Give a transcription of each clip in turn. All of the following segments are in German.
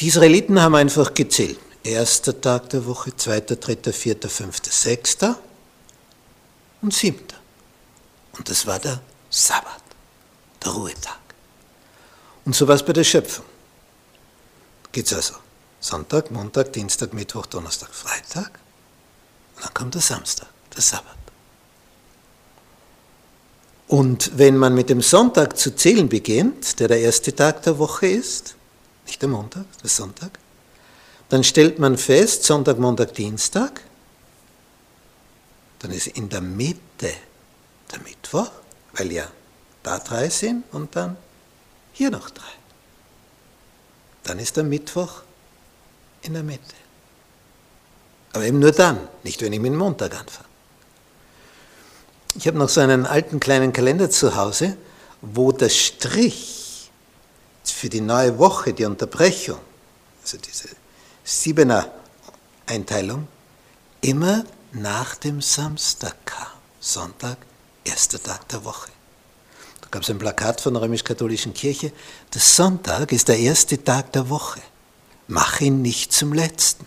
Die Israeliten haben einfach gezählt. Erster Tag der Woche, zweiter, dritter, vierter, fünfter, sechster und siebter. Und das war der Sabbat, der Ruhetag. Und so war es bei der Schöpfung. Geht es also Sonntag, Montag, Dienstag, Mittwoch, Donnerstag, Freitag. Und dann kommt der Samstag, der Sabbat. Und wenn man mit dem Sonntag zu zählen beginnt, der der erste Tag der Woche ist, nicht der Montag, der Sonntag, dann stellt man fest, Sonntag, Montag, Dienstag, dann ist in der Mitte der Mittwoch, weil ja da drei sind und dann hier noch drei. Dann ist der Mittwoch in der Mitte. Aber eben nur dann, nicht wenn ich mit dem Montag anfange. Ich habe noch so einen alten kleinen Kalender zu Hause, wo der Strich für die neue Woche, die Unterbrechung, also diese Siebener Einteilung, immer nach dem Samstag kam. Sonntag, erster Tag der Woche. Da gab es ein Plakat von der römisch-katholischen Kirche. Der Sonntag ist der erste Tag der Woche. Mach ihn nicht zum letzten.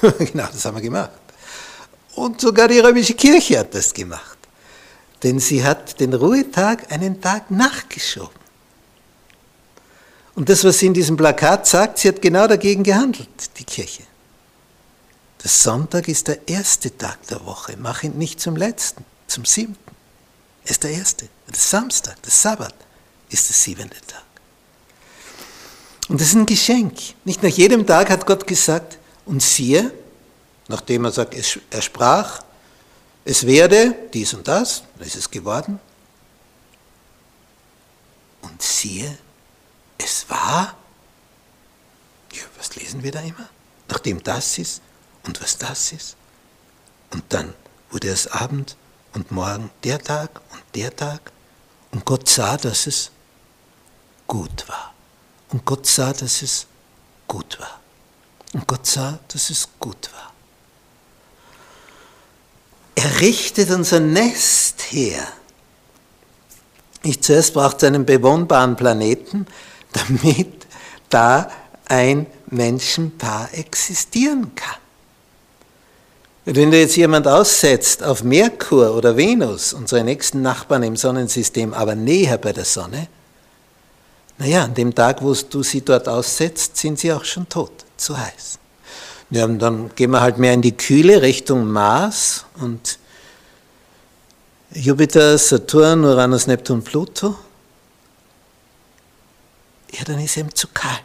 genau, das haben wir gemacht. Und sogar die römische Kirche hat das gemacht. Denn sie hat den Ruhetag einen Tag nachgeschoben. Und das, was sie in diesem Plakat sagt, sie hat genau dagegen gehandelt, die Kirche. Der Sonntag ist der erste Tag der Woche. Mach ihn nicht zum letzten, zum siebten. Er ist der erste. Der Samstag, der Sabbat ist der siebente Tag. Und das ist ein Geschenk. Nicht nach jedem Tag hat Gott gesagt, und siehe, nachdem er sagt, er sprach, es werde dies und das, dann ist es geworden. Und siehe, es war, ja, was lesen wir da immer? Nachdem das ist und was das ist. Und dann wurde es Abend und morgen der Tag und der Tag. Und Gott sah, dass es gut war. Und Gott sah, dass es gut war. Und Gott sah, dass es gut war. Er richtet unser Nest her. Nicht zuerst braucht es einen bewohnbaren Planeten, damit da ein Menschenpaar existieren kann. Wenn du jetzt jemand aussetzt auf Merkur oder Venus, unsere nächsten Nachbarn im Sonnensystem, aber näher bei der Sonne, naja, an dem Tag, wo du sie dort aussetzt, sind sie auch schon tot, zu heiß. Ja, dann gehen wir halt mehr in die Kühle Richtung Mars und Jupiter, Saturn, Uranus, Neptun, Pluto. Ja, dann ist eben zu kalt.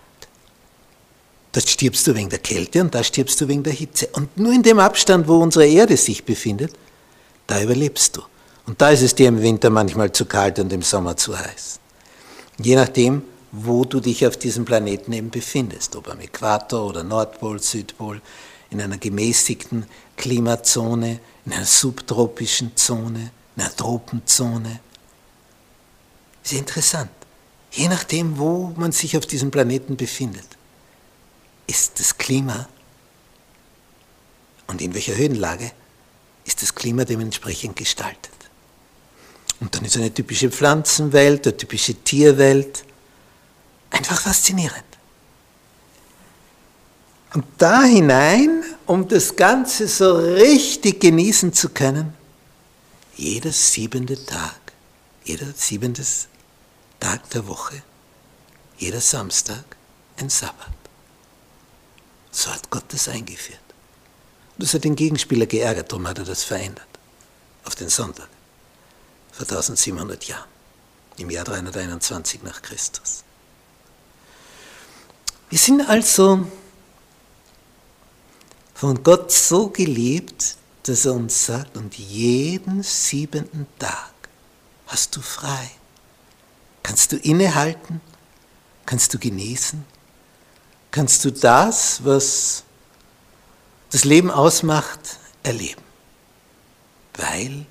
Da stirbst du wegen der Kälte und da stirbst du wegen der Hitze. Und nur in dem Abstand, wo unsere Erde sich befindet, da überlebst du. Und da ist es dir im Winter manchmal zu kalt und im Sommer zu heiß. Je nachdem, wo du dich auf diesem Planeten eben befindest, ob am Äquator oder Nordpol, Südpol, in einer gemäßigten Klimazone, in einer subtropischen Zone, in einer Tropenzone. Ist interessant. Je nachdem, wo man sich auf diesem Planeten befindet, ist das Klima und in welcher Höhenlage ist das Klima dementsprechend gestaltet. Und dann ist eine typische Pflanzenwelt, eine typische Tierwelt. Einfach faszinierend. Und da hinein, um das Ganze so richtig genießen zu können, jeder siebente Tag, jeder siebente Tag der Woche, jeder Samstag ein Sabbat. So hat Gott das eingeführt. Das hat den Gegenspieler geärgert, darum hat er das verändert. Auf den Sonntag. Vor 1700 Jahren. Im Jahr 321 nach Christus. Wir sind also von Gott so geliebt, dass er uns sagt, und jeden siebenten Tag hast du frei. Kannst du innehalten? Kannst du genießen? Kannst du das, was das Leben ausmacht, erleben? Weil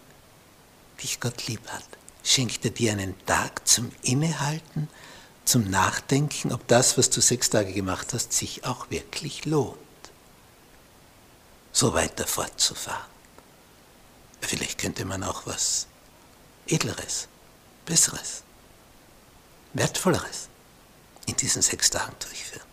dich Gott lieb hat, schenkt er dir einen Tag zum Innehalten, zum Nachdenken, ob das, was du sechs Tage gemacht hast, sich auch wirklich lohnt so weiter fortzufahren. Vielleicht könnte man auch was Edleres, Besseres, Wertvolleres in diesen sechs Tagen durchführen.